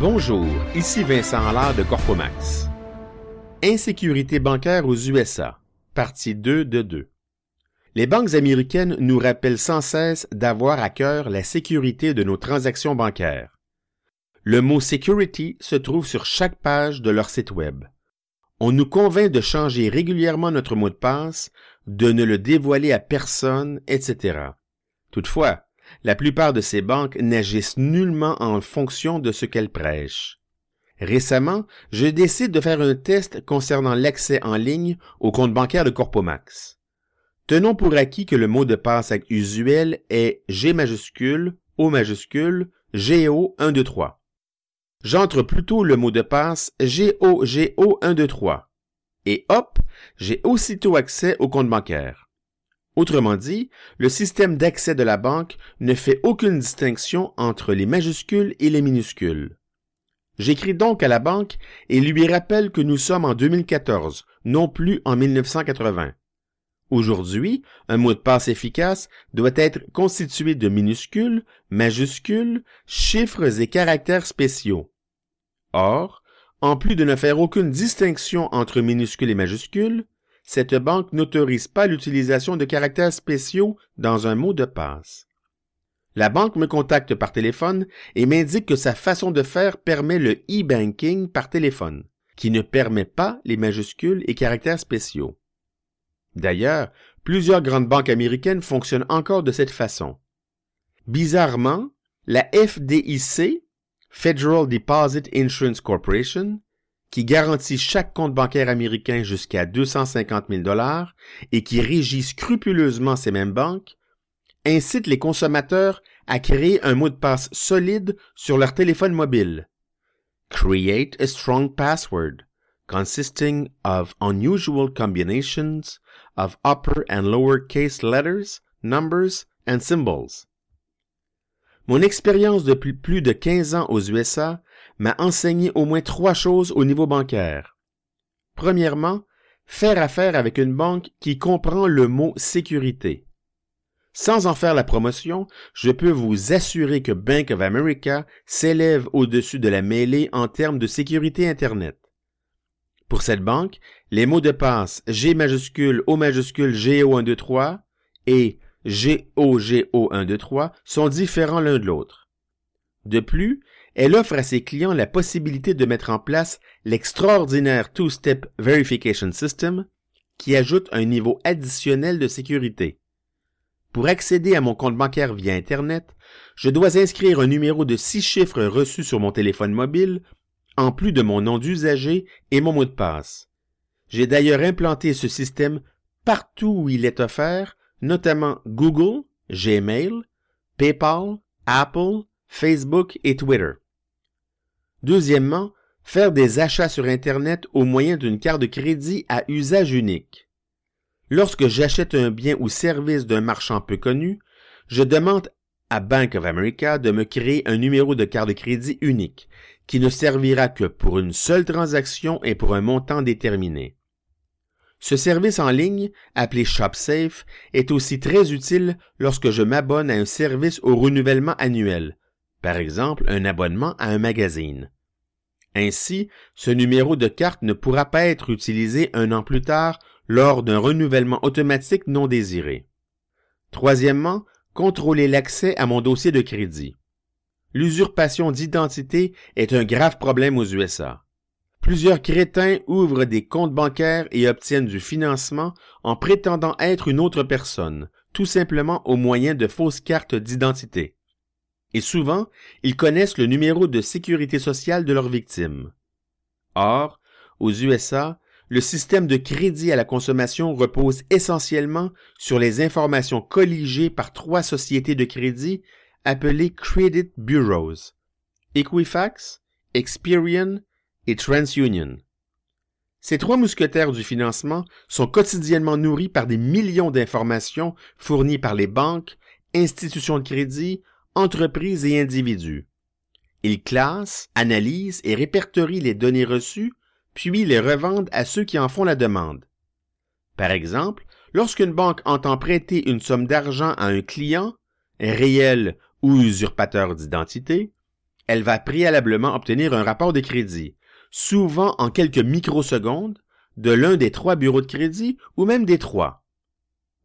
Bonjour, ici Vincent Allard de Corpomax. Insécurité bancaire aux USA, partie 2 de 2. Les banques américaines nous rappellent sans cesse d'avoir à cœur la sécurité de nos transactions bancaires. Le mot security se trouve sur chaque page de leur site web. On nous convainc de changer régulièrement notre mot de passe, de ne le dévoiler à personne, etc. Toutefois, la plupart de ces banques n'agissent nullement en fonction de ce qu'elles prêchent. Récemment, je décide de faire un test concernant l'accès en ligne au compte bancaire de Corpomax. Tenons pour acquis que le mot de passe usuel est G majuscule, O majuscule, GO 123. J'entre plutôt le mot de passe GOGO 123. Et hop, j'ai aussitôt accès au compte bancaire. Autrement dit, le système d'accès de la banque ne fait aucune distinction entre les majuscules et les minuscules. J'écris donc à la banque et lui rappelle que nous sommes en 2014, non plus en 1980. Aujourd'hui, un mot de passe efficace doit être constitué de minuscules, majuscules, chiffres et caractères spéciaux. Or, en plus de ne faire aucune distinction entre minuscules et majuscules, cette banque n'autorise pas l'utilisation de caractères spéciaux dans un mot de passe. La banque me contacte par téléphone et m'indique que sa façon de faire permet le e-banking par téléphone, qui ne permet pas les majuscules et caractères spéciaux. D'ailleurs, plusieurs grandes banques américaines fonctionnent encore de cette façon. Bizarrement, la FDIC, Federal Deposit Insurance Corporation, qui garantit chaque compte bancaire américain jusqu'à 250 000 dollars et qui régit scrupuleusement ces mêmes banques, incite les consommateurs à créer un mot de passe solide sur leur téléphone mobile. Create a strong password consisting of unusual combinations of upper and lower case letters, numbers and symbols. Mon expérience depuis plus de 15 ans aux USA m'a enseigné au moins trois choses au niveau bancaire. Premièrement, faire affaire avec une banque qui comprend le mot sécurité. Sans en faire la promotion, je peux vous assurer que Bank of America s'élève au-dessus de la mêlée en termes de sécurité Internet. Pour cette banque, les mots de passe G majuscule, O majuscule, GO123 et GOGO123 sont différents l'un de l'autre. De plus, elle offre à ses clients la possibilité de mettre en place l'extraordinaire Two-Step Verification System qui ajoute un niveau additionnel de sécurité. Pour accéder à mon compte bancaire via Internet, je dois inscrire un numéro de six chiffres reçu sur mon téléphone mobile, en plus de mon nom d'usager et mon mot de passe. J'ai d'ailleurs implanté ce système partout où il est offert, notamment Google, Gmail, PayPal, Apple, Facebook et Twitter. Deuxièmement, faire des achats sur Internet au moyen d'une carte de crédit à usage unique. Lorsque j'achète un bien ou service d'un marchand peu connu, je demande à Bank of America de me créer un numéro de carte de crédit unique, qui ne servira que pour une seule transaction et pour un montant déterminé. Ce service en ligne, appelé ShopSafe, est aussi très utile lorsque je m'abonne à un service au renouvellement annuel, par exemple un abonnement à un magazine. Ainsi, ce numéro de carte ne pourra pas être utilisé un an plus tard lors d'un renouvellement automatique non désiré. Troisièmement, contrôler l'accès à mon dossier de crédit. L'usurpation d'identité est un grave problème aux USA. Plusieurs crétins ouvrent des comptes bancaires et obtiennent du financement en prétendant être une autre personne, tout simplement au moyen de fausses cartes d'identité et souvent, ils connaissent le numéro de sécurité sociale de leurs victimes. Or, aux USA, le système de crédit à la consommation repose essentiellement sur les informations colligées par trois sociétés de crédit appelées Credit Bureaus, Equifax, Experian et TransUnion. Ces trois mousquetaires du financement sont quotidiennement nourris par des millions d'informations fournies par les banques, institutions de crédit, entreprises et individus. Ils classent, analysent et répertorient les données reçues, puis les revendent à ceux qui en font la demande. Par exemple, lorsqu'une banque entend prêter une somme d'argent à un client, réel ou usurpateur d'identité, elle va préalablement obtenir un rapport de crédit, souvent en quelques microsecondes, de l'un des trois bureaux de crédit ou même des trois.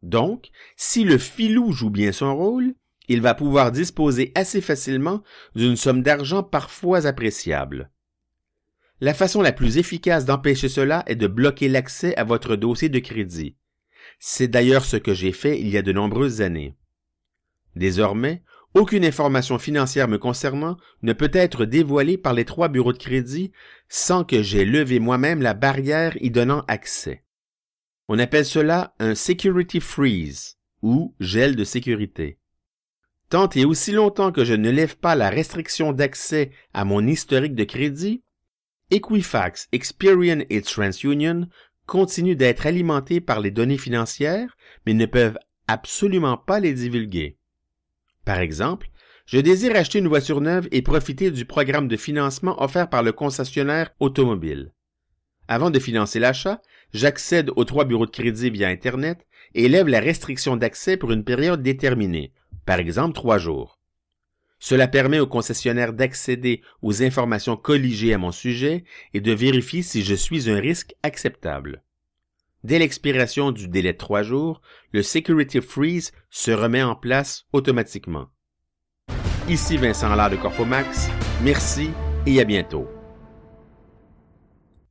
Donc, si le filou joue bien son rôle, il va pouvoir disposer assez facilement d'une somme d'argent parfois appréciable. La façon la plus efficace d'empêcher cela est de bloquer l'accès à votre dossier de crédit. C'est d'ailleurs ce que j'ai fait il y a de nombreuses années. Désormais, aucune information financière me concernant ne peut être dévoilée par les trois bureaux de crédit sans que j'aie levé moi-même la barrière y donnant accès. On appelle cela un security freeze ou gel de sécurité. Tant et aussi longtemps que je ne lève pas la restriction d'accès à mon historique de crédit, Equifax, Experian et TransUnion continuent d'être alimentés par les données financières, mais ne peuvent absolument pas les divulguer. Par exemple, je désire acheter une voiture neuve et profiter du programme de financement offert par le concessionnaire automobile. Avant de financer l'achat, j'accède aux trois bureaux de crédit via Internet et lève la restriction d'accès pour une période déterminée, par exemple trois jours. Cela permet au concessionnaire d'accéder aux informations colligées à mon sujet et de vérifier si je suis un risque acceptable. Dès l'expiration du délai de trois jours, le Security Freeze se remet en place automatiquement. Ici Vincent Allard de Corpomax. Merci et à bientôt.